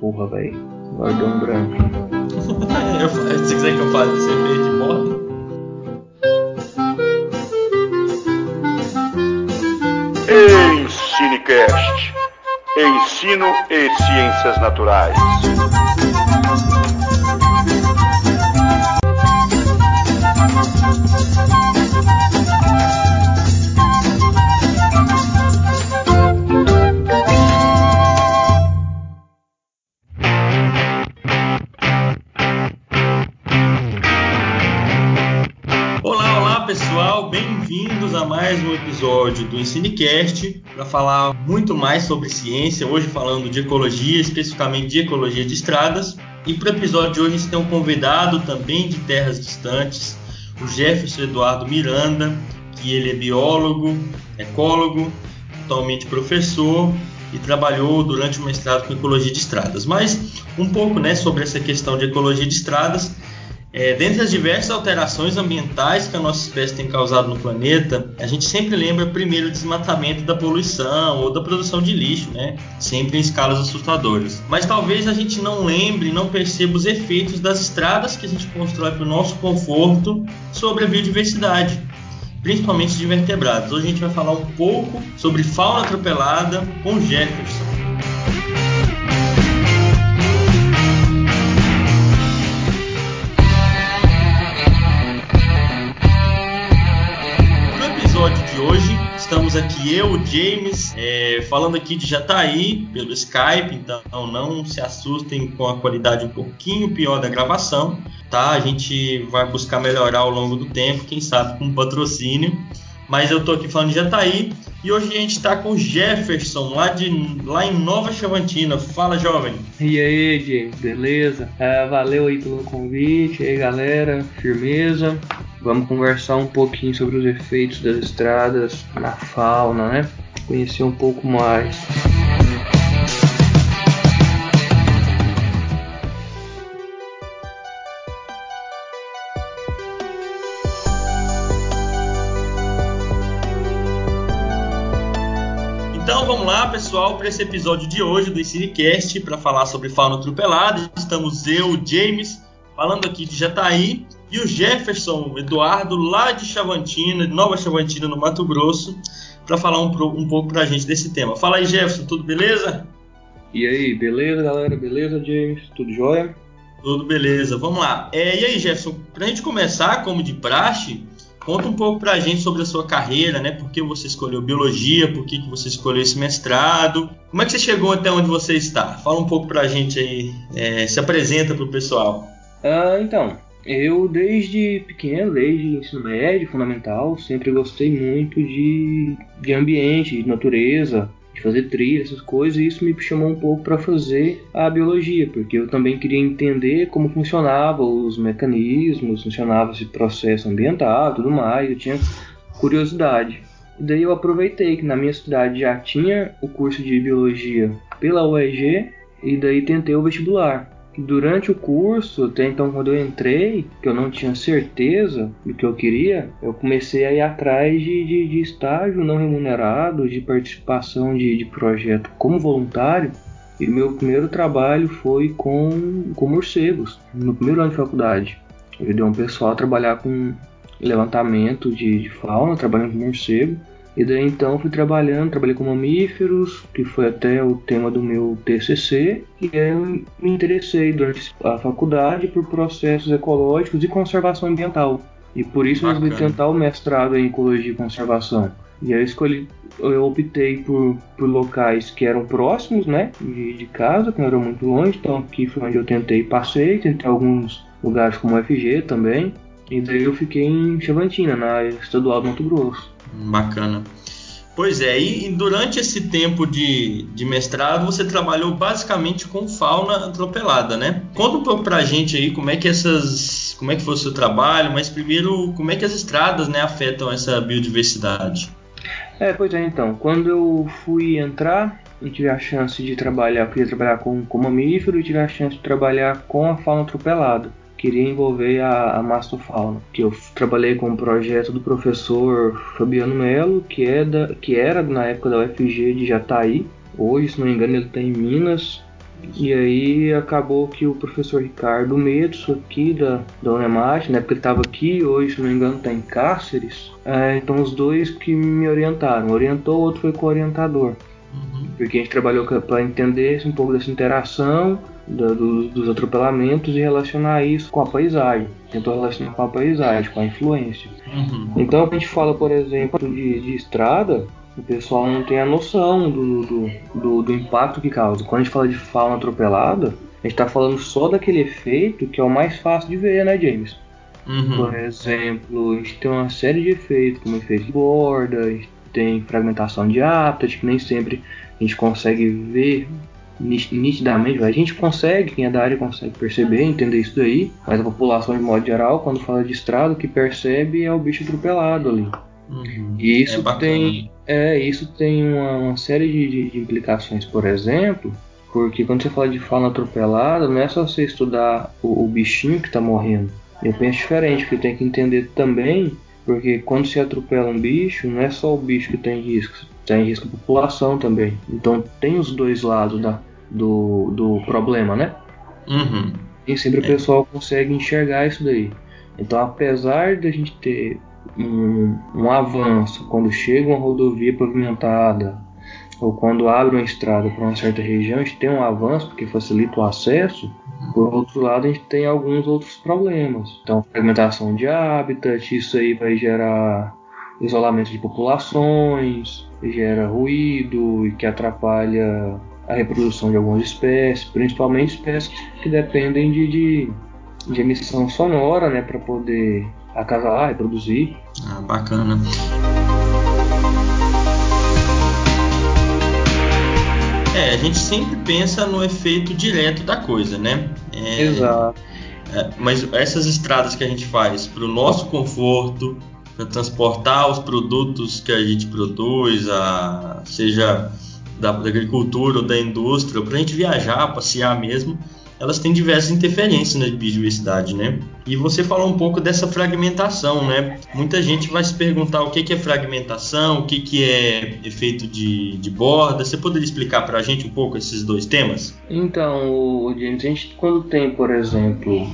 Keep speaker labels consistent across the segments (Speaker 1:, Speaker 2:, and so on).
Speaker 1: porra, velho. Agora deu um branco.
Speaker 2: Se quiser que eu faça esse efeito de moda.
Speaker 3: Ensinecast. Ensino e Ciências Naturais.
Speaker 2: Ensinecast para falar muito mais sobre ciência, hoje falando de ecologia, especificamente de ecologia de estradas. E para o episódio de hoje a gente tem um convidado também de terras distantes, o Jefferson Eduardo Miranda, que ele é biólogo, ecólogo, atualmente professor e trabalhou durante o mestrado com ecologia de estradas. Mas um pouco né, sobre essa questão de ecologia de estradas. É, dentre as diversas alterações ambientais que a nossa espécie tem causado no planeta, a gente sempre lembra primeiro o desmatamento da poluição ou da produção de lixo, né? Sempre em escalas assustadoras. Mas talvez a gente não lembre, não perceba os efeitos das estradas que a gente constrói para o nosso conforto sobre a biodiversidade, principalmente de vertebrados. Hoje a gente vai falar um pouco sobre fauna atropelada com aqui eu, James, é, falando aqui de Jataí pelo Skype, então não se assustem com a qualidade um pouquinho pior da gravação, tá? A gente vai buscar melhorar ao longo do tempo, quem sabe com patrocínio. Mas eu tô aqui falando de Jataí e hoje a gente tá com Jefferson, lá, de, lá em Nova Chavantina. Fala, jovem.
Speaker 1: E aí, James, beleza? Ah, valeu aí pelo convite, e aí galera, firmeza. Vamos conversar um pouquinho sobre os efeitos das estradas na fauna, né? Conhecer um pouco mais.
Speaker 2: Então vamos lá, pessoal, para esse episódio de hoje do Ensinecast para falar sobre fauna atropelada. Estamos eu, James, falando aqui de Jataí, e o Jefferson Eduardo, lá de Chavantina, de Nova Chavantina, no Mato Grosso, para falar um, um pouco para a gente desse tema. Fala aí, Jefferson, tudo beleza?
Speaker 1: E aí, beleza, galera? Beleza, James? Tudo jóia?
Speaker 2: Tudo beleza, vamos lá. É, e aí, Jefferson, para a gente começar, como de praxe, conta um pouco para a gente sobre a sua carreira, né? Por que você escolheu biologia, por que, que você escolheu esse mestrado, como é que você chegou até onde você está? Fala um pouco para a gente aí, é, se apresenta para o pessoal.
Speaker 1: Ah, então, eu desde pequeno, desde ensino médio, fundamental, sempre gostei muito de, de ambiente, de natureza, de fazer trilha, essas coisas, e isso me chamou um pouco para fazer a biologia, porque eu também queria entender como funcionava os mecanismos, funcionava esse processo ambiental, tudo mais, eu tinha curiosidade. E daí eu aproveitei que na minha cidade já tinha o curso de biologia pela UEG e daí tentei o vestibular. Durante o curso, até então quando eu entrei, que eu não tinha certeza do que eu queria, eu comecei a ir atrás de, de, de estágio não remunerado, de participação de, de projeto como voluntário. E meu primeiro trabalho foi com, com morcegos, no primeiro ano de faculdade. Eu dei um pessoal a trabalhar com levantamento de, de fauna, trabalhando com morcego. E daí então fui trabalhando, trabalhei com mamíferos, que foi até o tema do meu TCC, e aí eu me interessei durante a faculdade por processos ecológicos e conservação ambiental. E por isso eu resolvi
Speaker 2: Bacana.
Speaker 1: tentar o mestrado em ecologia e conservação. E aí eu escolhi, eu optei por, por locais que eram próximos, né, de, de casa, que não eram muito longe, então aqui foi onde eu tentei, passei, tentei alguns lugares como o FG também, e daí eu fiquei em Chavantina, na estadual do Mato Grosso.
Speaker 2: Bacana. Pois é, e, e durante esse tempo de, de mestrado você trabalhou basicamente com fauna atropelada, né? Conta pra gente aí como é que essas. como é que foi o seu trabalho, mas primeiro como é que as estradas né, afetam essa biodiversidade.
Speaker 1: É, pois é, então, quando eu fui entrar, eu tive a chance de trabalhar, eu queria trabalhar com, com mamífero e tive a chance de trabalhar com a fauna atropelada. Queria envolver a, a mastofauna, que eu trabalhei com um projeto do professor Fabiano Melo, que, é da, que era na época da UFG de Jataí. Hoje, se não me engano, ele está em Minas, E aí acabou que o professor Ricardo Medos, aqui da, da Unemate, né, porque ele estava aqui, hoje, se não me engano, está em Cáceres. É, então os dois que me orientaram. Orientou, o outro foi co-orientador. Uhum. Porque a gente trabalhou para entender um pouco dessa interação do, do, dos atropelamentos e relacionar isso com a paisagem. Tentou relacionar com a paisagem, com a influência. Uhum. Então a gente fala, por exemplo, de, de estrada, o pessoal não tem a noção do, do, do, do, impacto que causa. Quando a gente fala de fauna atropelada, a gente está falando só daquele efeito que é o mais fácil de ver, né, James? Uhum. Por exemplo, a gente tem uma série de efeitos, como efeito de borda, a gente tem fragmentação de hábitat, que nem sempre a gente consegue ver nitidamente, a gente consegue, quem é da área consegue perceber, entender isso daí, mas a população de modo geral, quando fala de estrada, o que percebe é o bicho atropelado ali. Uhum. E isso é tem, é, isso tem uma, uma série de, de, implicações, por exemplo, porque quando você fala de fauna atropelada, não é só você estudar o, o bichinho que está morrendo. Eu penso diferente, porque tem que entender também, porque quando se atropela um bicho, não é só o bicho que tem risco, tem risco a população também. Então tem os dois lados da, do, do problema, né? Uhum. E sempre é. o pessoal consegue enxergar isso daí. Então, apesar de a gente ter um, um avanço quando chega uma rodovia pavimentada ou quando abre uma estrada para uma certa região, a gente tem um avanço porque facilita o acesso. Por outro lado, a gente tem alguns outros problemas. Então, fragmentação de habitat, isso aí vai gerar isolamento de populações, gera ruído e que atrapalha a reprodução de algumas espécies, principalmente espécies que dependem de, de, de emissão sonora, né, para poder acasalar, reproduzir.
Speaker 2: Ah, bacana. É, a gente sempre pensa no efeito direto da coisa, né? É,
Speaker 1: Exato.
Speaker 2: É, mas essas estradas que a gente faz para o nosso conforto, para transportar os produtos que a gente produz, a, seja da, da agricultura ou da indústria, para a gente viajar, passear mesmo, elas têm diversas interferências na biodiversidade, né? E você falou um pouco dessa fragmentação, né? Muita gente vai se perguntar o que é fragmentação, o que é efeito de, de borda. Você poderia explicar para a gente um pouco esses dois temas?
Speaker 1: Então, James, a gente quando tem, por exemplo,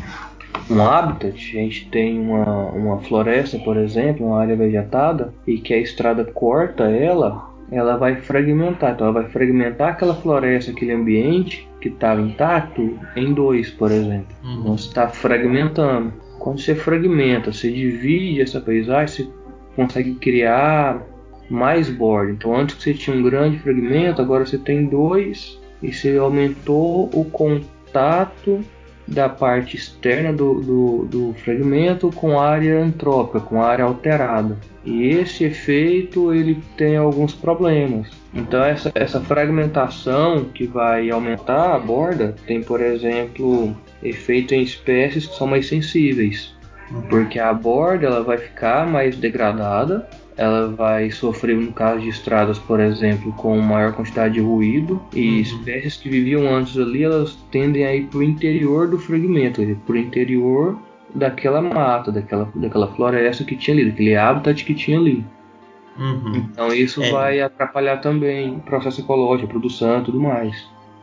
Speaker 1: um habitat, a gente tem uma, uma floresta, por exemplo, uma área vegetada, e que a estrada corta ela, ela vai fragmentar. Então, ela vai fragmentar aquela floresta, aquele ambiente que estava intacto em dois, por exemplo. Uhum. Então, você está fragmentando. Quando você fragmenta, você divide essa paisagem, você consegue criar mais borda. Então, antes você tinha um grande fragmento, agora você tem dois e você aumentou o contato da parte externa do, do, do fragmento com área antrópica, com área alterada. E esse efeito ele tem alguns problemas. Então essa, essa fragmentação que vai aumentar a borda tem, por exemplo, efeito em espécies que são mais sensíveis, porque a borda ela vai ficar mais degradada ela vai sofrer no caso de estradas, por exemplo, com maior quantidade de ruído e uhum. espécies que viviam antes ali, elas tendem a ir para o interior do fragmento, para o interior daquela mata, daquela, daquela floresta que tinha ali, daquele habitat que tinha ali. Uhum. Então isso é. vai atrapalhar também o processo ecológico, a produção e tudo mais.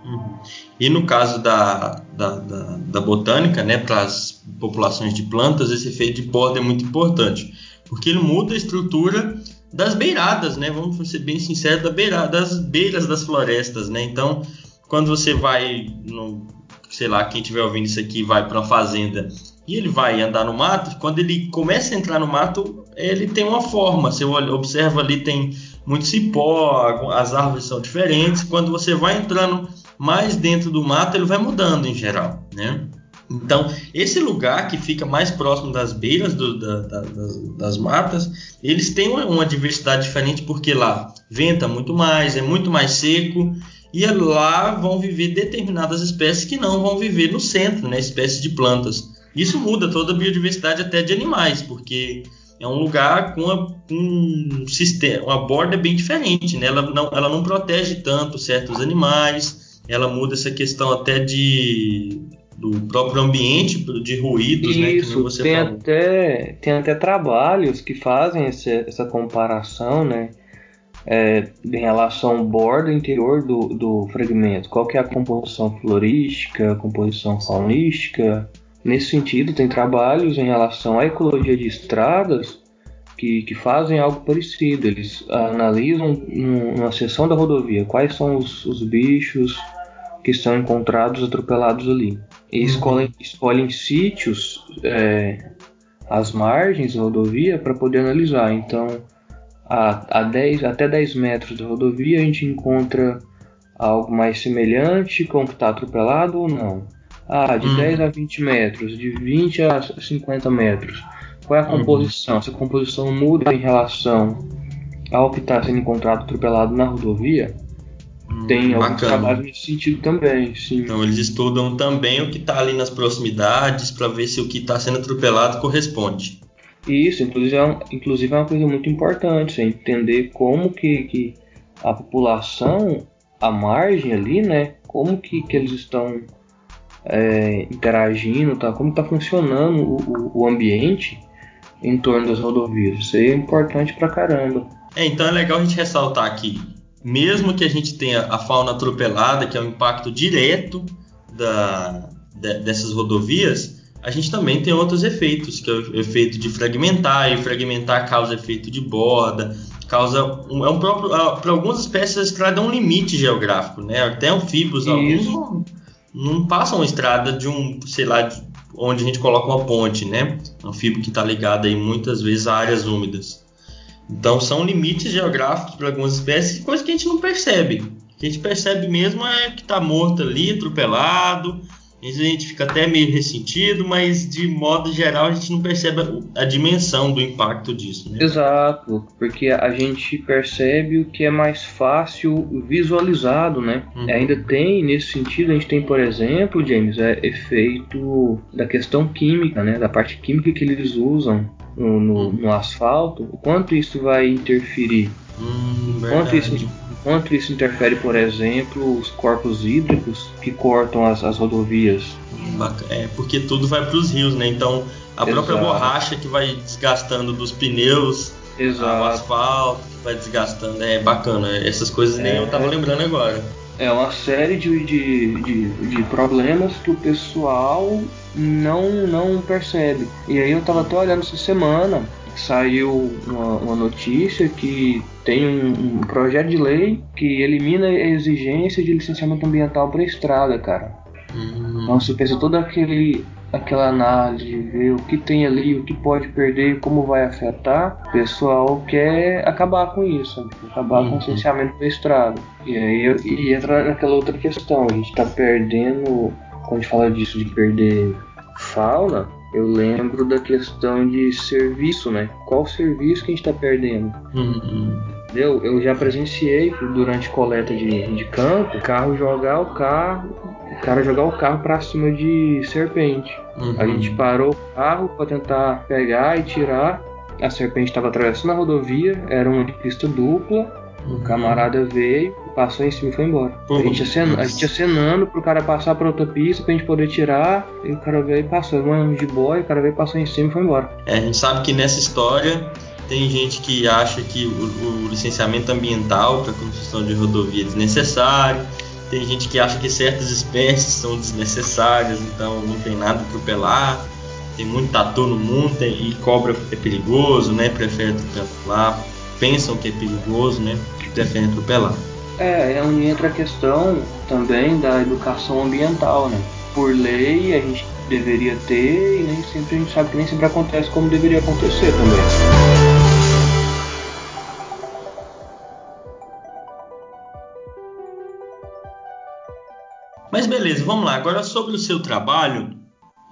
Speaker 2: Uhum. E no caso da, da, da, da botânica, né, para as populações de plantas, esse efeito de borda é muito importante porque ele muda a estrutura das beiradas, né? Vamos ser bem sinceros, da beira, das beiras das florestas, né? Então, quando você vai, no, sei lá, quem estiver ouvindo isso aqui vai para uma fazenda e ele vai andar no mato, quando ele começa a entrar no mato, ele tem uma forma. Você observa ali tem muito cipó, as árvores são diferentes. Quando você vai entrando mais dentro do mato, ele vai mudando em geral, né? Então, esse lugar que fica mais próximo das beiras do, da, da, das, das, matas, eles têm uma, diversidade diferente porque lá venta muito mais, é muito mais seco e lá vão viver determinadas espécies que não vão viver no centro, né, espécies de plantas. Isso muda toda a biodiversidade até de animais, porque é um lugar com uma, um sistema, uma borda bem diferente, né? Ela não, ela não protege tanto certos animais, ela muda essa questão até de do próprio ambiente de ruídos,
Speaker 1: Isso,
Speaker 2: né?
Speaker 1: Que você tem até tem até trabalhos que fazem essa, essa comparação, né? é, em relação ao borda interior do, do fragmento, qual que é a composição florística, a composição faunística. Nesse sentido, tem trabalhos em relação à ecologia de estradas que, que fazem algo parecido. Eles analisam numa seção da rodovia quais são os, os bichos que são encontrados atropelados ali. E uhum. escolhem, escolhem sítios é, às margens da rodovia para poder analisar. Então, a, a 10, até 10 metros da rodovia a gente encontra algo mais semelhante com o que está atropelado ou não. Ah, de 10 uhum. a 20 metros, de 20 a 50 metros qual é a uhum. composição? Uhum. Se a composição muda em relação ao que está sendo encontrado atropelado na rodovia, hum, tem alguns trabalhos nesse sentido também, sim.
Speaker 2: Então eles estudam também o que está ali nas proximidades para ver se o que está sendo atropelado corresponde.
Speaker 1: Isso, inclusive é, um, inclusive é uma coisa muito importante, é entender como que, que a população, a margem ali, né, como que, que eles estão é, interagindo, tá, como está funcionando o, o, o ambiente em torno das rodovias. Isso aí é importante pra caramba.
Speaker 2: É, então é legal a gente ressaltar aqui, mesmo que a gente tenha a fauna atropelada, que é um impacto direto da, de, dessas rodovias, a gente também tem outros efeitos, que é o efeito de fragmentar, e fragmentar causa efeito de borda, causa um, é um próprio para algumas espécies a estrada é um limite geográfico, né? Até anfíbios alguns não, não passam a estrada de um, sei lá, de onde a gente coloca uma ponte, né? Anfíbio que está ligado aí muitas vezes a áreas úmidas. Então são limites geográficos para algumas espécies, coisa que a gente não percebe. O que a gente percebe mesmo é que está morto ali, atropelado, a gente fica até meio ressentido, mas de modo geral a gente não percebe a, a dimensão do impacto disso. Né?
Speaker 1: Exato, porque a gente percebe o que é mais fácil visualizado, né? Uhum. Ainda tem, nesse sentido, a gente tem, por exemplo, James, é efeito da questão química, né? Da parte química que eles usam no, no, uhum. no asfalto, o quanto isso vai interferir.
Speaker 2: Hum, quanto
Speaker 1: isso quanto isso interfere, por exemplo, os corpos hídricos que cortam as, as rodovias.
Speaker 2: É, porque tudo vai para os rios, né? Então a Exato. própria borracha que vai desgastando dos pneus, Exato. o asfalto que vai desgastando, é bacana. Essas coisas nem é, eu tava lembrando agora.
Speaker 1: É uma série de, de, de, de, problemas que o pessoal não, não percebe. E aí eu tava até olhando essa semana saiu uma, uma notícia que tem um, um, projeto de lei que elimina a exigência de licenciamento ambiental para estrada, cara. Uhum. Então você pensa toda aquele aquela análise, ver o que tem ali, o que pode perder, como vai afetar, o pessoal quer acabar com isso, acabar uhum. com o licenciamento da estrada. E aí e entra naquela outra questão, a gente está perdendo, quando a gente fala disso de perder fauna, eu lembro da questão de serviço, né? Qual serviço que a gente está perdendo?
Speaker 2: Uhum.
Speaker 1: Eu, eu já presenciei durante coleta de, de campo, o carro jogar o carro, o cara jogar o carro para cima de serpente. Uhum. A gente parou o carro para tentar pegar e tirar. A serpente estava atravessando a rodovia, era uma pista dupla. O camarada veio, passou em cima e foi embora. a, gente acenando, a gente acenando pro cara passar pra outra pista pra gente poder tirar. E o cara veio e passou. Um de boy, o cara veio, passou em cima e foi embora.
Speaker 2: É, a gente sabe que nessa história tem gente que acha que o, o licenciamento ambiental para construção de rodovia é desnecessário. Tem gente que acha que certas espécies são desnecessárias, então não tem nada para atropelar. Tem muito tatu no mundo tem, e cobra é perigoso, né? Prefere atropelar pensam que é perigoso, né? Preferem atropelar.
Speaker 1: É, é onde entra a questão também da educação ambiental, né? Por lei a gente deveria ter e nem sempre a gente sabe que nem sempre acontece como deveria acontecer também.
Speaker 2: Mas beleza, vamos lá. Agora sobre o seu trabalho,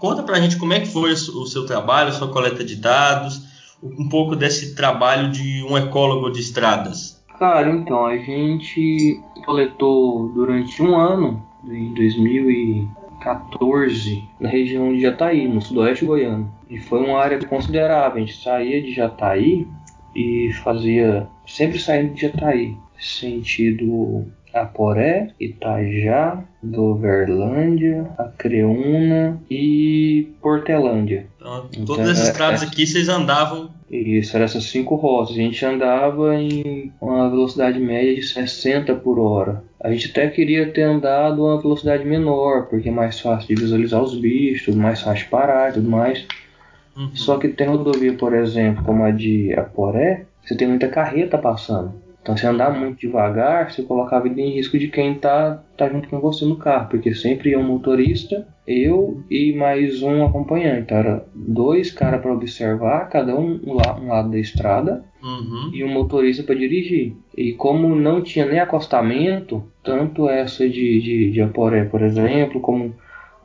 Speaker 2: conta pra gente como é que foi o seu trabalho, sua coleta de dados, um pouco desse trabalho de um ecólogo de estradas?
Speaker 1: Cara, então, a gente coletou durante um ano, em 2014, na região de Jataí, no sudoeste goiano. E foi uma área considerável, a gente saía de Jataí e fazia, sempre saindo de Jataí, sentido Aporé, Itajá, Doverlândia, Acreúna e Portelândia.
Speaker 2: Então, todas então, essas estradas é, aqui vocês andavam
Speaker 1: Isso, era essas cinco rotas. A gente andava em uma velocidade média de 60 por hora. A gente até queria ter andado a uma velocidade menor, porque é mais fácil de visualizar os bichos, mais fácil de parar e tudo mais. Uhum. Só que tem rodovia, por exemplo, como a de Aporé, você tem muita carreta passando. Então, se andar muito devagar, você coloca a vida em risco de quem tá, tá junto com você no carro, porque sempre ia um motorista, eu e mais um acompanhante. Então, era dois caras para observar, cada um um, um lado da estrada, uhum. e um motorista para dirigir. E como não tinha nem acostamento, tanto essa de, de, de Aporé, por exemplo, como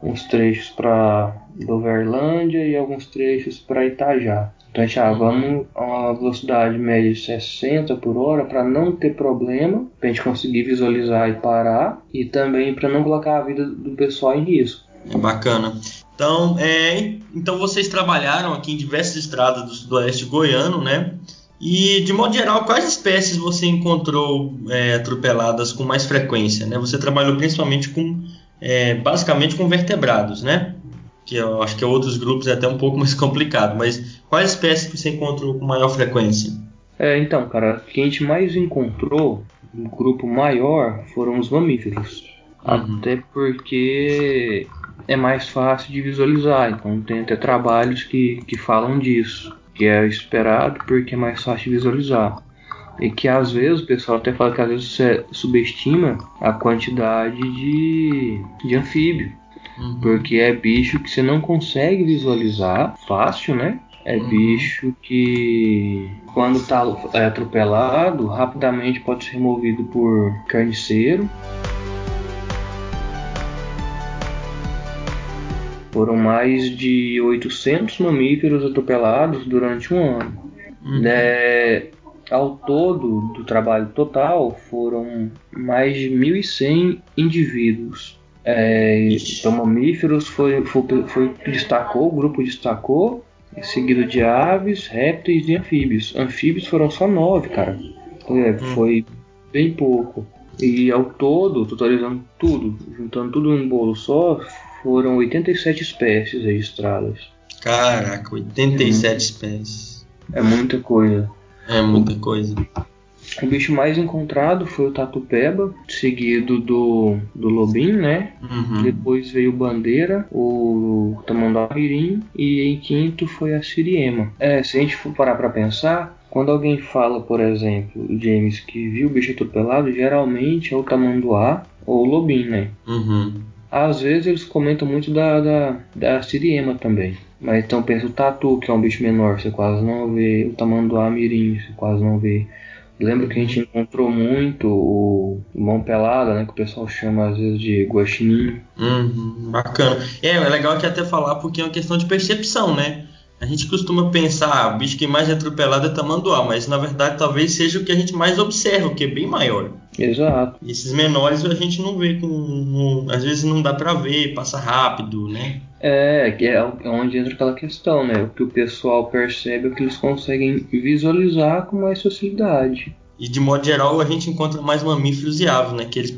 Speaker 1: uns trechos para Doverlândia e alguns trechos para Itajá. Então gente, ah, vamos a velocidade média de 60 por hora para não ter problema, para a gente conseguir visualizar e parar, e também para não colocar a vida do pessoal em risco.
Speaker 2: É bacana. Então, é, então vocês trabalharam aqui em diversas estradas do sudoeste goiano, né? E de modo geral, quais espécies você encontrou é, atropeladas com mais frequência? Né? Você trabalhou principalmente com, é, basicamente com vertebrados, né? Que eu acho que outros grupos é até um pouco mais complicado, mas quais espécies que você encontrou com maior frequência?
Speaker 1: É, então, cara, o que a gente mais encontrou, um grupo maior, foram os mamíferos. Uhum. Até porque é mais fácil de visualizar, então tem até trabalhos que, que falam disso, que é esperado porque é mais fácil de visualizar. E que às vezes o pessoal até fala que às vezes você subestima a quantidade de, de anfíbio. Uhum. Porque é bicho que você não consegue visualizar fácil, né? É uhum. bicho que, quando está é, atropelado, rapidamente pode ser removido por carniceiro. Foram mais de 800 mamíferos atropelados durante um ano. Uhum. É, ao todo, do trabalho total, foram mais de 1.100 indivíduos é, então, mamíferos foi, foi, foi destacou, o grupo destacou, seguido de aves, répteis e anfíbios. Anfíbios foram só nove, cara. É, hum. Foi bem pouco. E ao todo, totalizando tudo, juntando tudo em um bolo só, foram 87 espécies registradas.
Speaker 2: Caraca, 87 é espécies.
Speaker 1: É muita coisa.
Speaker 2: É muita coisa.
Speaker 1: O bicho mais encontrado foi o Tatupeba, seguido do, do Lobim, né? Uhum. Depois veio o Bandeira, o Tamanduá-Mirim e em quinto foi a Siriema. É, se a gente for parar pra pensar, quando alguém fala, por exemplo, o James, que viu o bicho atropelado, geralmente é o Tamanduá ou o Lobim, né?
Speaker 2: Uhum.
Speaker 1: Às vezes eles comentam muito da, da, da Siriema também. Mas então pensa o Tatu, que é um bicho menor, você quase não vê. O Tamanduá Mirim, você quase não vê. Lembro que a gente encontrou muito o mão pelada, né? Que o pessoal chama às vezes de guaxinim.
Speaker 2: Uhum, bacana. É, é legal que até falar porque é uma questão de percepção, né? A gente costuma pensar, ah, o bicho que mais é atropelado é tamanduá, mas na verdade talvez seja o que a gente mais observa, o que é bem maior.
Speaker 1: Exato.
Speaker 2: E esses menores a gente não vê com. às vezes não dá pra ver, passa rápido, né?
Speaker 1: É, é onde entra aquela questão, né? O que o pessoal percebe é o que eles conseguem visualizar com mais facilidade.
Speaker 2: E de modo geral a gente encontra mais mamíferos e aves, né? Que eles,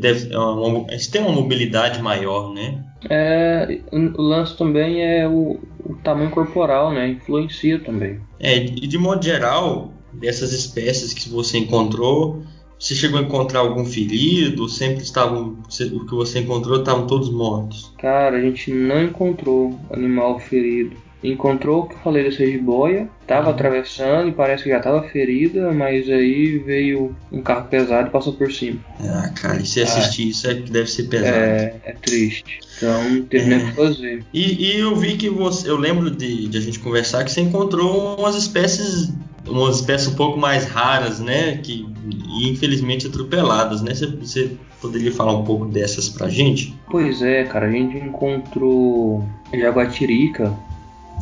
Speaker 2: deve, é eles têm uma mobilidade maior, né?
Speaker 1: É, o lance também é o, o tamanho corporal, né? Influencia também.
Speaker 2: É, e de modo geral, dessas espécies que você encontrou, você chegou a encontrar algum ferido? Sempre estavam. O que você encontrou estavam todos mortos?
Speaker 1: Cara, a gente não encontrou animal ferido. Encontrou o que eu falei dessa jiboia, tava uhum. atravessando e parece que já tava ferida, mas aí veio um carro pesado e passou por cima.
Speaker 2: Ah, cara, e se assistir ah, isso é que deve ser pesado.
Speaker 1: É, é triste. Então teve nem o que fazer.
Speaker 2: E, e, eu vi que você. Eu lembro de, de a gente conversar que você encontrou umas espécies umas espécies um pouco mais raras, né? Que e infelizmente atropeladas, né? Você, poderia falar um pouco dessas pra gente?
Speaker 1: Pois é, cara, a gente encontrou jaguatirica,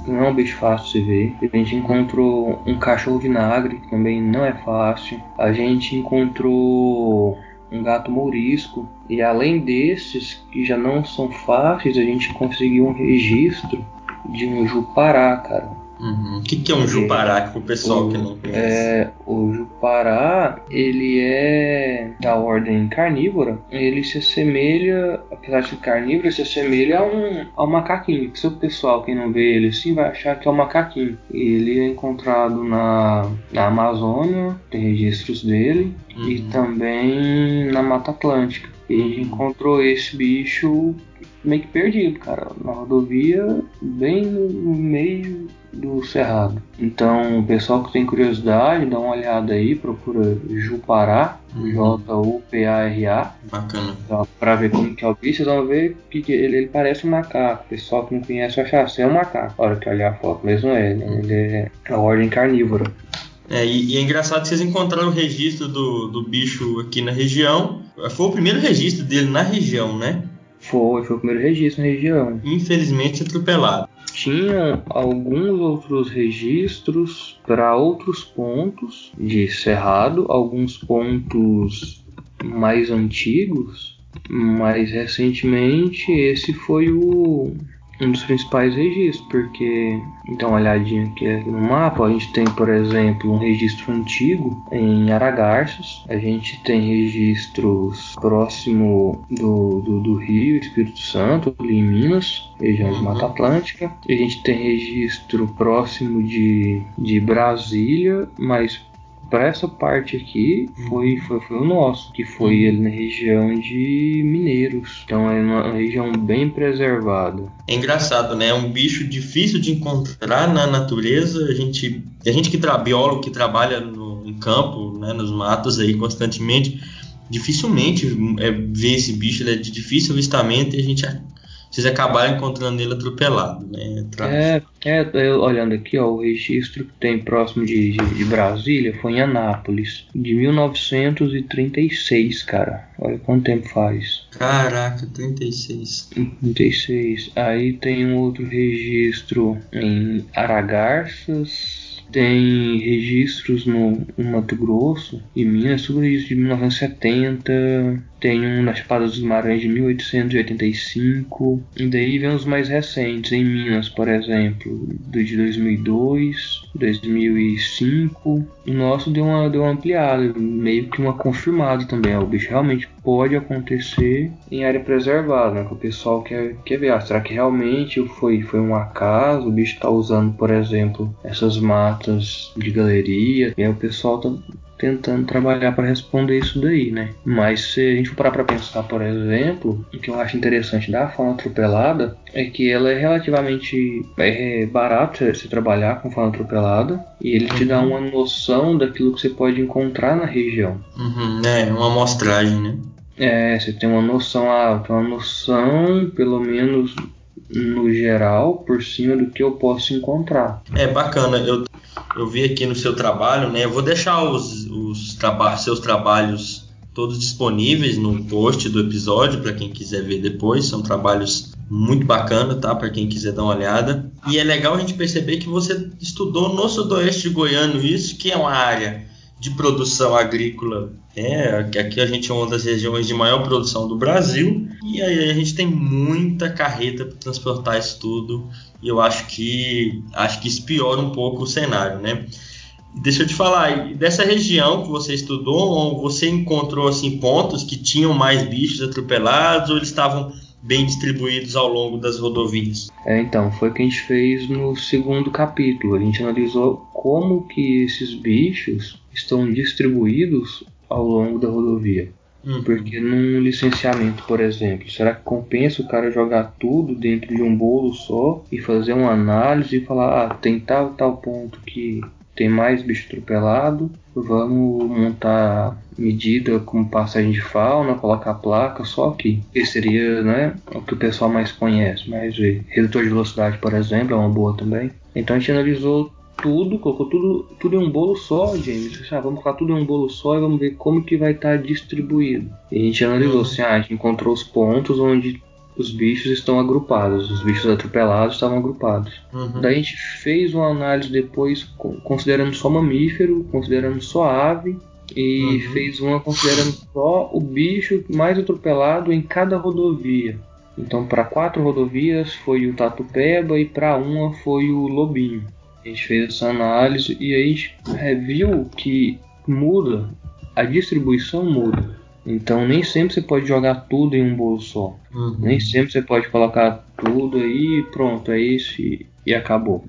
Speaker 1: não é um bicho fácil de ver. A gente encontrou um cachorro vinagre, que também não é fácil. A gente encontrou um gato mourisco. E além desses, que já não são fáceis, a gente conseguiu um registro de um jupará, cara.
Speaker 2: Uhum. O que, que é um Jupará, para o pessoal
Speaker 1: o,
Speaker 2: que não conhece?
Speaker 1: É, o Jupará, ele é da ordem carnívora. Ele se assemelha, apesar de ser carnívoro, ele se assemelha a um, a um macaquinho. Que se o pessoal, quem não vê ele assim, vai achar que é um macaquinho. Ele é encontrado na, na Amazônia, tem registros dele, uhum. e também na Mata Atlântica. E a gente encontrou esse bicho meio que perdido, cara, na rodovia, bem no meio do Cerrado. Então, o pessoal que tem curiosidade, dá uma olhada aí, procura Jupará, uhum. J-U-P-A-R-A.
Speaker 2: Bacana.
Speaker 1: Pra ver como que é o bicho, vocês vão ver que ele, ele parece um macaco. O pessoal que não conhece vai achar assim, é um macaco. A hora que olhar a foto, mas não é, né? ele é a ordem carnívora.
Speaker 2: É, e, e, é engraçado que vocês encontraram o registro do, do bicho aqui na região. Foi o primeiro registro dele na região, né?
Speaker 1: Foi, foi o primeiro registro na região.
Speaker 2: Infelizmente atropelado.
Speaker 1: Tinha alguns outros registros para outros pontos de cerrado, alguns pontos mais antigos, mas recentemente esse foi o um dos principais registros, porque então uma olhadinha aqui no mapa, a gente tem, por exemplo, um registro antigo em Aragarças, a gente tem registros próximo do, do, do Rio Espírito Santo, ali em Minas, região de Mata Atlântica, a gente tem registro próximo de, de Brasília, mas para essa parte aqui foi, foi, foi o nosso, que foi ele na região de Mineiros. Então é uma região bem preservada.
Speaker 2: É engraçado, né? É um bicho difícil de encontrar na natureza. A gente, a gente que tra biólogo que trabalha no, em campo, né, nos matos aí constantemente, dificilmente é, vê esse bicho, é de difícil avistamento e a gente vocês acabaram encontrando ele atropelado, né?
Speaker 1: É, é, eu, olhando aqui, ó, o registro que tem próximo de, de, de, Brasília foi em Anápolis, de 1936, cara. Olha quanto tempo faz.
Speaker 2: Caraca, 36.
Speaker 1: 36. Aí tem um outro registro em Aragarças, tem registros no, no Mato Grosso e Minas, tudo isso de 1970, tem um nas Chapada dos Maranhões de 1885, e daí vem os mais recentes, em Minas, por exemplo, do de 2002, 2005. O nosso deu uma, deu uma ampliada, meio que uma confirmada também. O bicho realmente pode acontecer em área preservada, né? Que o pessoal quer, quer ver. Ah, será que realmente foi, foi um acaso? O bicho está usando, por exemplo, essas matas de galeria. E aí o pessoal tá tentando trabalhar para responder isso daí, né? Mas se a gente for parar para pensar, por exemplo, o que eu acho interessante da fauna atropelada é que ela é relativamente é barato se trabalhar com fauna atropelada e ele te dá uhum. uma noção daquilo que você pode encontrar na região.
Speaker 2: Uhum, é, uma amostragem, né?
Speaker 1: É, você tem uma noção, ah, tem uma noção, pelo menos no geral, por cima do que eu posso encontrar.
Speaker 2: É bacana, eu eu vi aqui no seu trabalho, né? Eu vou deixar os, os traba seus trabalhos todos disponíveis no post do episódio para quem quiser ver depois. São trabalhos muito bacanas, tá? Para quem quiser dar uma olhada. E é legal a gente perceber que você estudou no sudoeste goiano isso, que é uma área de produção agrícola. É, aqui a gente é uma das regiões de maior produção do Brasil e aí a gente tem muita carreta para transportar isso tudo e eu acho que acho que isso piora um pouco o cenário, né? Deixa eu te falar, dessa região que você estudou, você encontrou assim pontos que tinham mais bichos atropelados ou eles estavam bem distribuídos ao longo das rodovias?
Speaker 1: É, então, foi o que a gente fez no segundo capítulo. A gente analisou como que esses bichos estão distribuídos ao longo da rodovia. Uhum. Porque num licenciamento, por exemplo, será que compensa o cara jogar tudo dentro de um bolo só e fazer uma análise e falar, ah, tem tal tal ponto que tem mais bicho atropelado, vamos montar medida com passagem de fauna, colocar placa só aqui. Esse seria né, o que o pessoal mais conhece, mas redutor de velocidade, por exemplo, é uma boa também. Então a gente analisou tudo, colocou tudo, tudo em um bolo só, James. Ah, vamos colocar tudo em um bolo só e vamos ver como que vai estar tá distribuído. E a gente analisou uhum. assim, ah, a gente encontrou os pontos onde os bichos estão agrupados, os bichos atropelados estavam agrupados. Uhum. Daí a gente fez uma análise depois considerando só mamífero, considerando só ave e uhum. fez uma considerando só o bicho mais atropelado em cada rodovia. Então, para quatro rodovias foi o Tatupeba e para uma foi o Lobinho. A gente fez essa análise e aí a gente é, viu que muda, a distribuição muda. Então nem sempre você pode jogar tudo em um bolo só.
Speaker 2: Uhum.
Speaker 1: Nem sempre você pode colocar tudo aí, pronto, é isso e, acabou.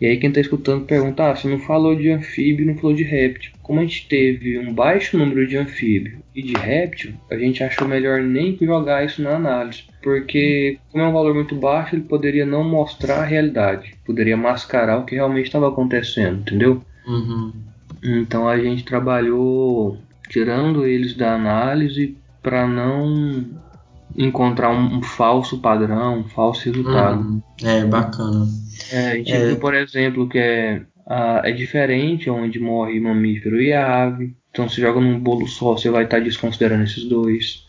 Speaker 1: E aí quem está escutando pergunta, ah, você não falou de anfíbio, não falou de réptil. Como a gente teve um baixo número de anfíbio e de réptil, a gente achou melhor nem jogar isso na análise. Porque como é um valor muito baixo, ele poderia não mostrar a realidade. Poderia mascarar o que realmente estava acontecendo, entendeu?
Speaker 2: Uhum.
Speaker 1: Então a gente trabalhou tirando eles da análise para não encontrar um, um, falso padrão, um falso resultado.
Speaker 2: Uhum. É bacana.
Speaker 1: É, a gente
Speaker 2: É.
Speaker 1: viu, por exemplo, que é, é diferente onde morre mamífero e ave. Então, se joga num bolo só, você vai estar desconsiderando esses dois.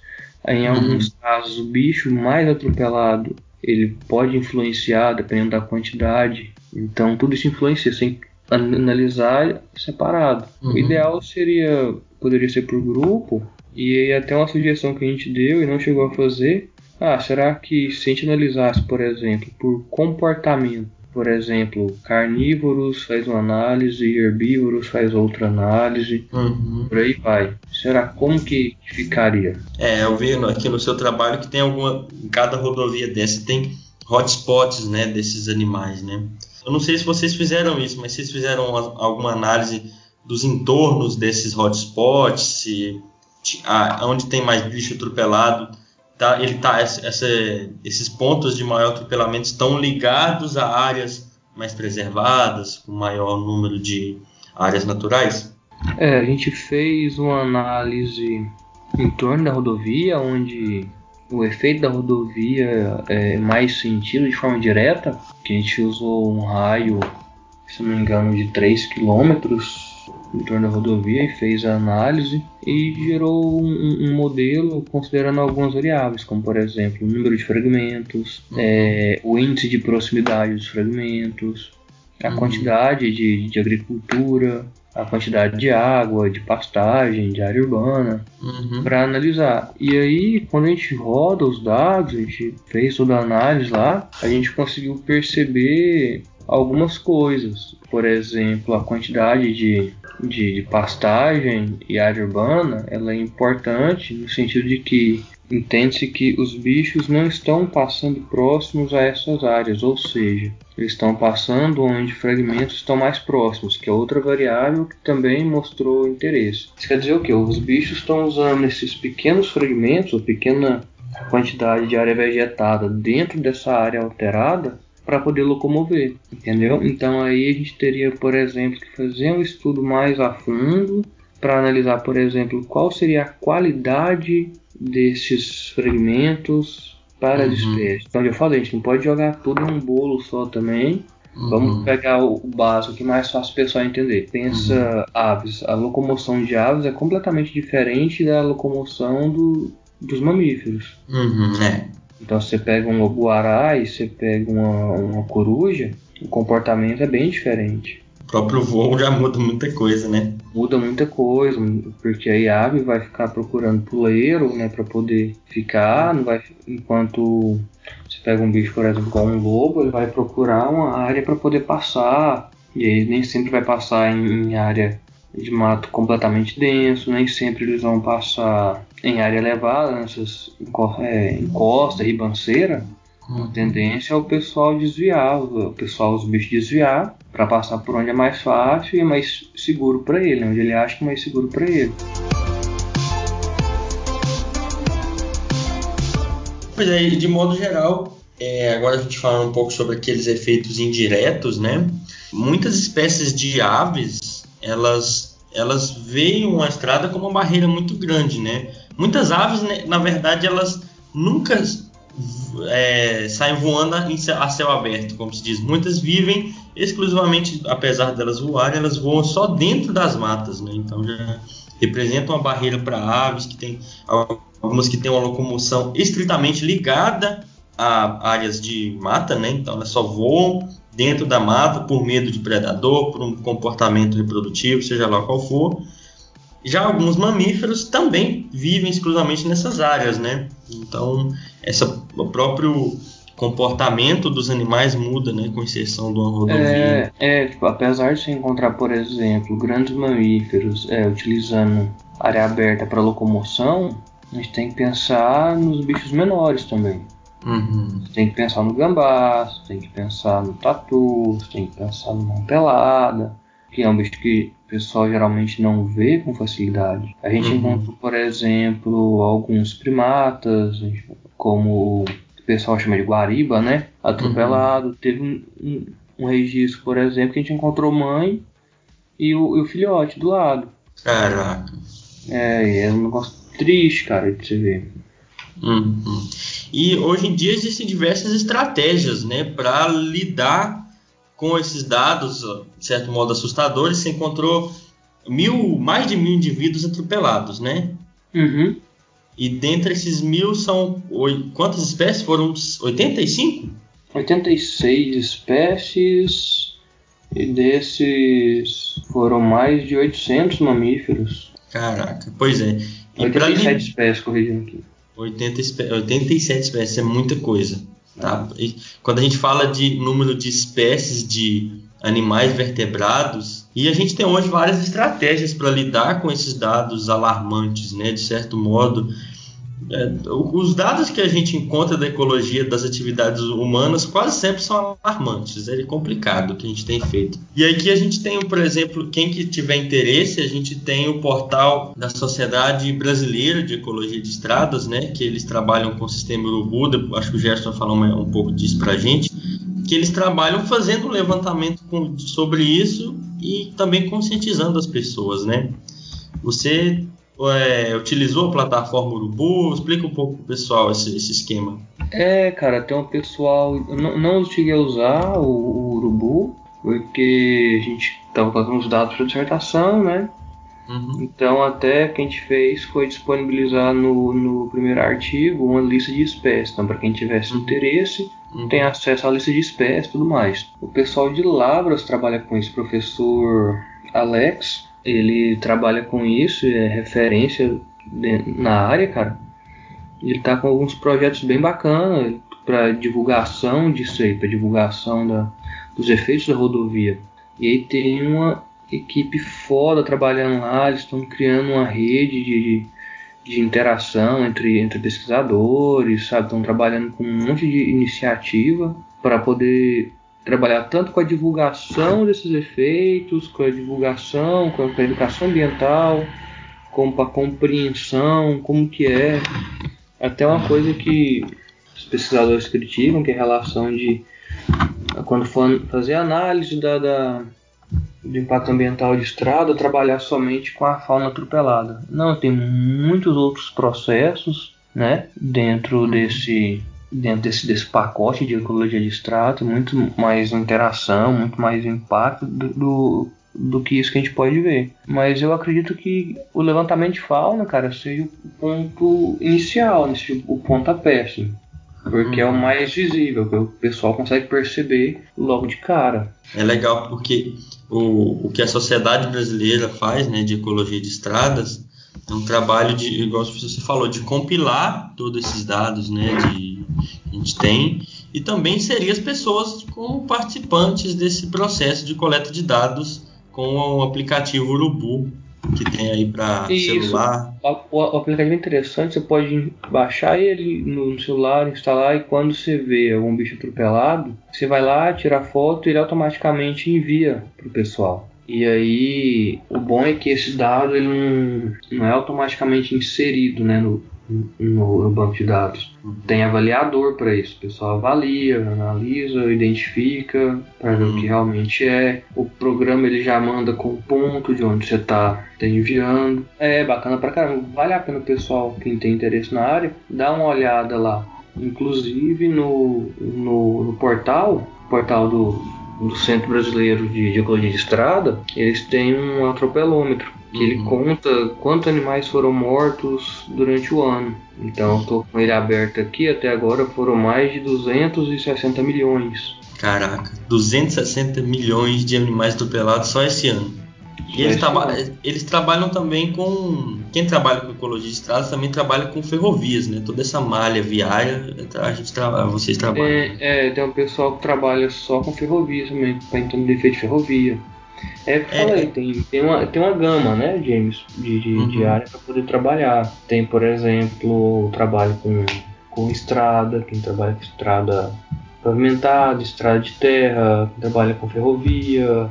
Speaker 1: Em
Speaker 2: Uhum.
Speaker 1: alguns casos, o bicho mais atropelado ele pode influenciar dependendo da quantidade. Então, tudo isso influencia. An- analisar separado.
Speaker 2: Uhum.
Speaker 1: O ideal seria, poderia ser por grupo. E aí, até uma sugestão que a gente deu e não chegou a fazer. Ah, será que se a gente analisasse, por exemplo, por comportamento, por exemplo, carnívoros faz uma análise, herbívoros faz outra análise,
Speaker 2: Uhum.
Speaker 1: por aí vai. Será como que ficaria?
Speaker 2: É, eu vi aqui no seu trabalho que tem alguma. Em cada rodovia dessa tem hotspots, né, desses animais, né? Eu não sei se vocês fizeram isso, mas vocês fizeram uma- alguma análise dos entornos desses hotspots, se a- onde tem mais bicho atropelado, tá, ele tá, essa- esses pontos de maior atropelamento estão ligados a áreas mais preservadas, com maior número de áreas naturais?
Speaker 1: É, a gente fez uma análise em torno da rodovia, onde o efeito da rodovia é mais sentido de forma direta, que a gente usou um raio, se não me engano, de 3 quilômetros em torno da rodovia e fez a análise e gerou um, um modelo considerando algumas variáveis, como por exemplo o número de fragmentos, é, o índice de proximidade dos fragmentos, a
Speaker 2: Uhum.
Speaker 1: quantidade de, de agricultura, a quantidade de água, de pastagem, de área urbana,
Speaker 2: Uhum.
Speaker 1: para analisar. E aí, quando a gente roda os dados, a gente fez toda a análise lá, a gente conseguiu perceber algumas coisas. Por exemplo, a quantidade de, de, de pastagem e área urbana, ela é importante no sentido de que entende-se que os bichos não estão passando próximos a essas áreas, ou seja, eles estão passando onde fragmentos estão mais próximos, que é outra variável que também mostrou interesse. Isso quer dizer o que? Os bichos estão usando esses pequenos fragmentos, ou pequena quantidade de área vegetada dentro dessa área alterada para poder locomover, entendeu? Então aí a gente teria, por exemplo, que fazer um estudo mais a fundo para analisar, por exemplo, qual seria a qualidade desses fragmentos para
Speaker 2: Uhum.
Speaker 1: as espécies. Então, eu falei, a gente não pode jogar tudo em um bolo só também. Vamos
Speaker 2: Uhum.
Speaker 1: pegar o básico que é mais fácil o pessoal entender. Pensa aves. A locomoção de aves é completamente diferente da locomoção do- dos mamíferos.
Speaker 2: Uhum, é.
Speaker 1: Então, você pega um lobo-guará e você pega uma, uma coruja, o comportamento é bem diferente.
Speaker 2: O próprio voo já muda muita coisa, né?
Speaker 1: muda muita coisa, porque aí a ave vai ficar procurando puleiro, né, para poder ficar, não vai, enquanto você pega um bicho, por exemplo, como um lobo, ele vai procurar uma área para poder passar, e aí nem sempre vai passar em, em área de mato completamente denso, nem sempre eles vão passar em área elevada, nessas é, encosta, ribanceira, a tendência é o pessoal desviar, o pessoal, os bichos desviar para passar por onde é mais fácil e é mais seguro para ele, onde ele acha que é mais seguro para ele.
Speaker 2: Pois é, de modo geral, é, agora a gente fala um pouco sobre aqueles efeitos indiretos, né? Muitas espécies de aves, elas, elas veem a estrada como uma barreira muito grande, né? Muitas aves, né, na verdade, elas nunca é, saem voando a céu aberto, como se diz. Muitas vivem exclusivamente, apesar delas voarem, elas voam só dentro das matas, né? Então já representam uma barreira para aves que tem algumas que têm uma locomoção estritamente ligada a áreas de mata, né? Então elas só voam dentro da mata por medo de predador, por um comportamento reprodutivo, seja lá qual for. Já alguns mamíferos também vivem exclusivamente nessas áreas, né? Então, essa, o próprio comportamento dos animais muda, né, com de uma rodovia.
Speaker 1: É, é tipo, apesar de você encontrar, por exemplo, grandes mamíferos é, utilizando área aberta para locomoção, a gente tem que pensar nos bichos menores também.
Speaker 2: Uhum.
Speaker 1: Você tem que pensar no gambá, você tem que pensar no tatu, você tem que pensar no mão pelada, que é um bicho que o pessoal geralmente não vê com facilidade. A gente
Speaker 2: Uhum.
Speaker 1: encontra, por exemplo, alguns primatas, como o pessoal chama de guariba, né? Atropelado. Teve um, um, um registro, por exemplo, que a gente encontrou mãe e o, e o filhote do lado.
Speaker 2: Caraca.
Speaker 1: É, é um negócio triste, cara, de se ver.
Speaker 2: Uhum. E hoje em dia existem diversas estratégias, né, para lidar com esses dados, de certo modo assustadores. Você encontrou mil, mais de mil indivíduos atropelados, né?
Speaker 1: Uhum.
Speaker 2: E dentre esses mil são quantas espécies? Foram 85?
Speaker 1: 86 espécies e desses foram mais de 800 mamíferos.
Speaker 2: Caraca, pois é. E pra
Speaker 1: 87
Speaker 2: li-
Speaker 1: espécies, corrigindo aqui.
Speaker 2: 80 espé- 87 espécies é muita coisa. Tá? E quando a gente fala de número de espécies de animais vertebrados, e a gente tem hoje várias estratégias para lidar com esses dados alarmantes, né? De certo modo, É, os dados que a gente encontra da ecologia das atividades humanas quase sempre são alarmantes, é complicado o que a gente tem feito. E aqui a gente tem, por exemplo, quem que tiver interesse, a gente tem o portal da Sociedade Brasileira de Ecologia de Estradas, né, que eles trabalham com o sistema Urubu, acho que o Gerson vai falar um, um pouco disso pra gente, que eles trabalham fazendo um levantamento com, sobre isso e também conscientizando as pessoas, né? Você é, utilizou a plataforma Urubu? Explica um pouco pro pessoal esse, esse esquema.
Speaker 1: É, cara, tem um pessoal. Não, não cheguei a usar o, o Urubu, porque a gente estava fazendo os dados para dissertação, né?
Speaker 2: Uhum.
Speaker 1: Então, até o que a gente fez foi disponibilizar no, no primeiro artigo uma lista de espécies. Então, para quem tivesse interesse,
Speaker 2: Uhum.
Speaker 1: tem acesso à lista de espécies e tudo mais. O pessoal de Labras trabalha com isso, o professor Alex, ele trabalha com isso, é referência de- na área, cara. Ele tá com alguns projetos bem bacanas para divulgação disso aí, para divulgação da, dos efeitos da rodovia. E aí tem uma equipe foda trabalhando lá, eles estão criando uma rede de, de interação entre, entre pesquisadores, sabe? Estão trabalhando com um monte de iniciativa para poder trabalhar tanto com a divulgação desses efeitos, com a divulgação, com a educação ambiental, como para compreensão, como que é. Até uma coisa que os pesquisadores criticam, que é a relação de quando for fazer análise da, da- do impacto ambiental de estrada, trabalhar somente com a fauna atropelada. Não, tem muitos outros processos, né, dentro desse dentro desse, desse pacote de ecologia de estrada, muito mais interação, muito mais impacto do, do, do que isso que a gente pode ver. Mas eu acredito que o levantamento de fauna, cara, seja o ponto inicial, né, o pontapé, assim. Porque é o mais visível, que o pessoal consegue perceber logo de cara.
Speaker 2: É legal porque o, o que a sociedade brasileira faz, né, de ecologia de estradas, é um trabalho de, igual você falou, de compilar todos esses dados, né, de, que a gente tem e também inserir as pessoas como participantes desse processo de coleta de dados com o aplicativo Urubu que tem aí para celular.
Speaker 1: O, o- aplicativo é interessante, você pode baixar ele no, no celular, instalar e quando você vê algum bicho atropelado, você vai lá, tira a foto e ele automaticamente envia pro pessoal. E aí, o bom é que esse dado ele não, não é automaticamente inserido né, no, no, no banco de dados. Tem avaliador para isso. O pessoal avalia, analisa, identifica para ver o que realmente é. O programa ele já manda com o ponto de onde você está enviando. É bacana pra caramba. Vale a pena o pessoal, quem tem interesse na área, dar uma olhada lá. Inclusive no, no, no portal, portal do, do Centro Brasileiro de, de Ecologia de Estrada, eles têm um atropelômetro que ele
Speaker 2: Uhum.
Speaker 1: conta quantos animais foram mortos durante o ano. Então, tô com ele aberto aqui, até agora foram mais de 260 milhões.
Speaker 2: Caraca, 260 milhões de animais atropelados só esse ano. E eles, traba eles trabalham também com. Quem trabalha com ecologia de estradas também trabalha com ferrovias, né? Toda essa malha viária, a gente tra vocês trabalham.
Speaker 1: É, é, tem um pessoal que trabalha só com ferrovias também, para entender defeito de ferrovia. É o que eu é, falei, tem, tem, uma, tem uma gama, né, James, de, de, uhum. de área para poder trabalhar. Tem, por exemplo, o trabalho com, com estrada, quem trabalha com estrada pavimentada, estrada de terra, quem trabalha com ferrovia,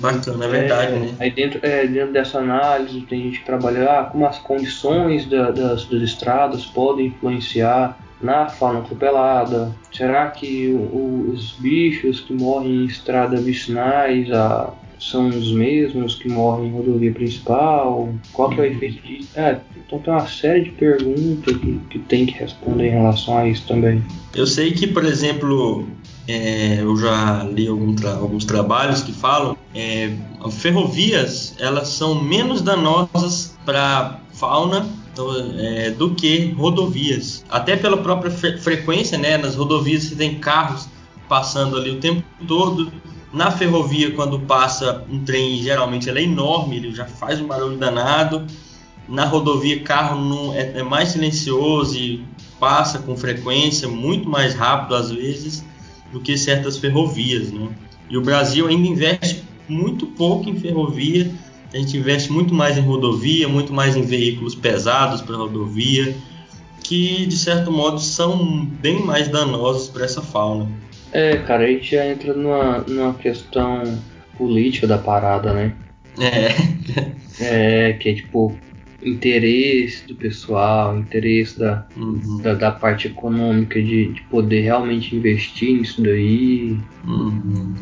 Speaker 2: bacana, é verdade,
Speaker 1: é,
Speaker 2: né?
Speaker 1: Aí dentro, é, dentro dessa análise tem gente que trabalha ah, como as condições da, das, das estradas podem influenciar na fauna atropelada. Será que o, os bichos que morrem em estradas vicinais ah, são os mesmos que morrem em rodovia principal? Qual que é o efeito disso? É, então tem uma série de perguntas que, que tem que responder em relação a isso também.
Speaker 2: Eu sei que, por exemplo, é, eu já li tra alguns trabalhos que falam é, ferrovias elas são menos danosas para fauna é, do que rodovias. Até pela própria fre frequência né nas rodovias você tem carros passando ali o tempo todo. Na ferrovia quando passa um trem geralmente ele é enorme ele já faz um barulho danado. Na rodovia carro não, é, é mais silencioso e passa com frequência muito mais rápido às vezes do que certas ferrovias, né? E o Brasil ainda investe muito pouco em ferrovia, a gente investe muito mais em rodovia, muito mais em veículos pesados para rodovia, que de certo modo são bem mais danosos para essa fauna.
Speaker 1: É, cara, a gente já entra numa, numa questão política da parada, né?
Speaker 2: É.
Speaker 1: é, que é tipo, interesse do pessoal, interesse da, uhum. da, da, parte econômica de, de, poder realmente investir nisso daí.
Speaker 2: Uhum.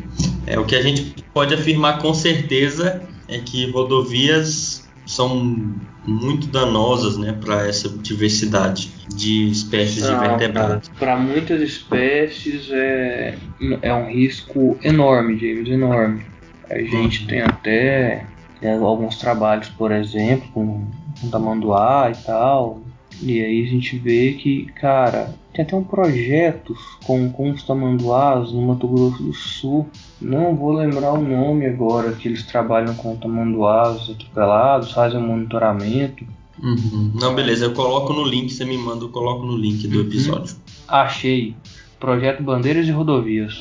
Speaker 2: É o que a gente pode afirmar com certeza é que rodovias são muito danosas, né, para essa diversidade de espécies de vertebrados.
Speaker 1: Para muitas espécies é, é um risco enorme, James, enorme. A gente uhum. tem até é, alguns trabalhos, por exemplo, com tamanduá e tal. E aí a gente vê que, cara, tem até um projeto com, com os tamanduás no Mato Grosso do Sul. Não vou lembrar o nome agora, que eles trabalham com tamanduás atropelados, fazem um monitoramento.
Speaker 2: Uhum. Não, beleza, eu coloco no link, você me manda, eu coloco no link do uhum. episódio.
Speaker 1: Achei. Projeto Bandeiras e Rodovias.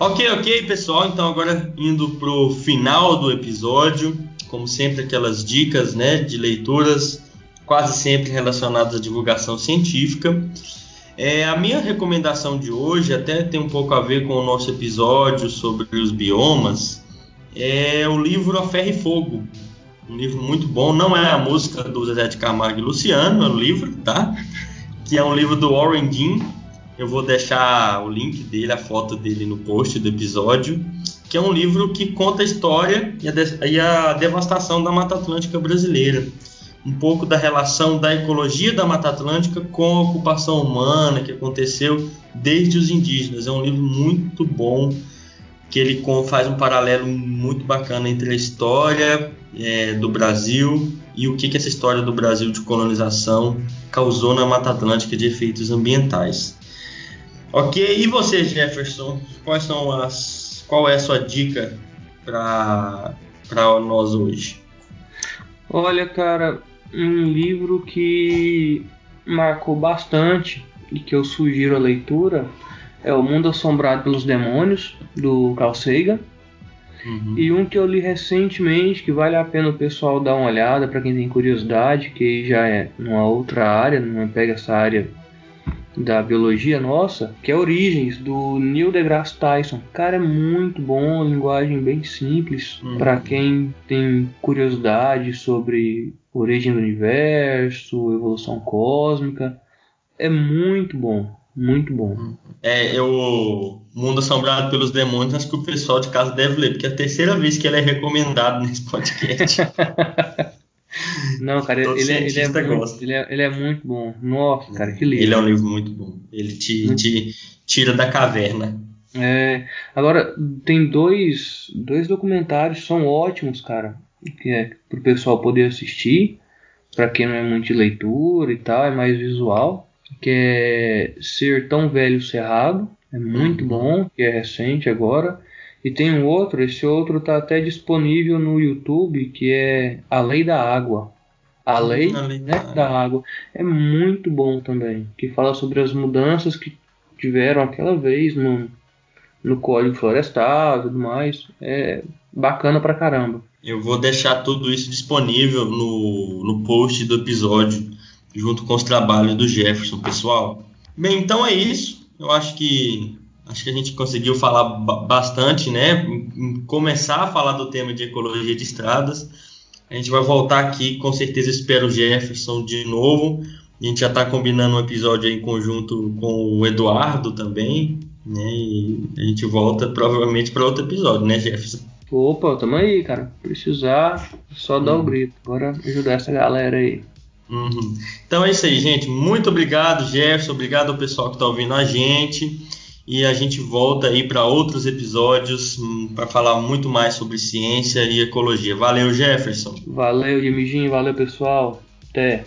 Speaker 2: Ok, ok, pessoal. Então agora indo pro final do episódio, como sempre aquelas dicas, né, de leituras, quase sempre relacionadas à divulgação científica. É, a minha recomendação de hoje até tem um pouco a ver com o nosso episódio sobre os biomas. É o livro A Ferro e Fogo, um livro muito bom. Não é a música do Zé de Camargo e Luciano, é o livro, tá? Que é um livro do Warren Dean, eu vou deixar o link dele, a foto dele no post do episódio, que é um livro que conta a história e a, e a devastação da Mata Atlântica brasileira. Um pouco da relação da ecologia da Mata Atlântica com a ocupação humana que aconteceu desde os indígenas. É um livro muito bom que ele faz um paralelo muito bacana entre a história é, do Brasil e o que, que essa história do Brasil de colonização causou na Mata Atlântica de efeitos ambientais. Ok, e você, Jefferson? Quais são as, qual é a sua dica para nós hoje?
Speaker 1: Olha, cara, um livro que marcou bastante e que eu sugiro a leitura é O Mundo Assombrado pelos Demônios, do Carl Sagan. Uhum. E um que eu li recentemente, que vale a pena o pessoal dar uma olhada para quem tem curiosidade, que já é numa outra área, não pega essa área da biologia nossa, que é Origens, do Neil deGrasse Tyson. Cara, é muito bom, linguagem bem simples uhum. para quem tem curiosidade sobre origem do universo, evolução cósmica. É muito bom, muito bom. Uhum.
Speaker 2: É, eu Mundo Assombrado pelos Demônios, acho que o pessoal de casa deve ler, porque é a terceira vez que ele é recomendado nesse podcast.
Speaker 1: Não, cara, ele, é, ele, é muito, ele, é, ele é muito bom. Nossa, cara, que livro.
Speaker 2: Ele é um livro muito bom. Ele te, te tira da caverna.
Speaker 1: É, agora, tem dois, dois documentários, são ótimos, cara, que é pro pessoal poder assistir, para quem não é muito de leitura e tal, é mais visual, que é Ser Tão Velho Cerrado, É muito uhum. bom, que é recente agora. E tem um outro, esse outro está até disponível no YouTube, que é A Lei da Água. A hum, Lei, a lei né, da, da Água. É muito bom também, que fala sobre as mudanças que tiveram aquela vez no, no Código Florestal e tudo mais. É bacana pra caramba.
Speaker 2: Eu vou deixar tudo isso disponível no, no post do episódio, junto com os trabalhos do Jefferson, pessoal. Bem, então é isso. Eu acho que acho que a gente conseguiu falar bastante, né? Começar a falar do tema de ecologia de estradas. A gente vai voltar aqui, com certeza espero o Jefferson de novo. A gente já está combinando um episódio em conjunto com o Eduardo também, né? E a gente volta provavelmente para outro episódio, né, Jefferson?
Speaker 1: Opa, tamo aí, cara. Precisar, só dar o uhum. grito. Bora ajudar essa galera aí.
Speaker 2: Uhum. Então é isso aí, gente. Muito obrigado, Jefferson. Obrigado ao pessoal que está ouvindo a gente. E a gente volta aí para outros episódios hum, para falar muito mais sobre ciência e ecologia. Valeu, Jefferson.
Speaker 1: Valeu, Yamijin. Valeu, pessoal. Até.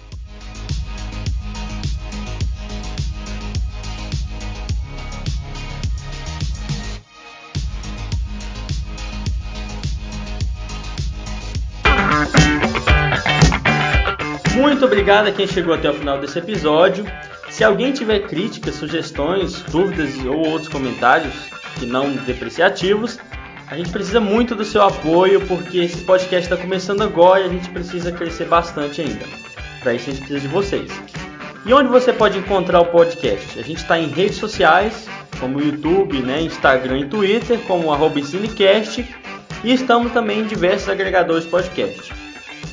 Speaker 2: Muito obrigado a quem chegou até o final desse episódio. Se alguém tiver críticas, sugestões, dúvidas ou outros comentários que não depreciativos, a gente precisa muito do seu apoio porque esse podcast está começando agora e a gente precisa crescer bastante ainda. Para isso a gente precisa de vocês. E onde você pode encontrar o podcast? A gente está em redes sociais, como YouTube, né, Instagram e Twitter, como arroba Cinecast, e estamos também em diversos agregadores de podcast.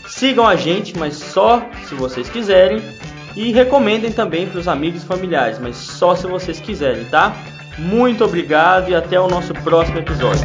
Speaker 2: Sigam a gente, mas só se vocês quiserem. E recomendem também para os amigos e familiares, mas só se vocês quiserem, tá? Muito obrigado e até o nosso próximo episódio.